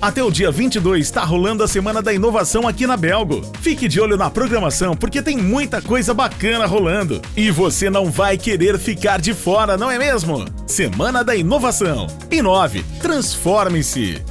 Até o dia 22 está rolando a Semana da Inovação aqui na Belgo. Fique de olho na programação porque tem muita coisa bacana rolando. E você não vai querer ficar de fora, não é mesmo? Semana da Inovação. Inove, transforme-se.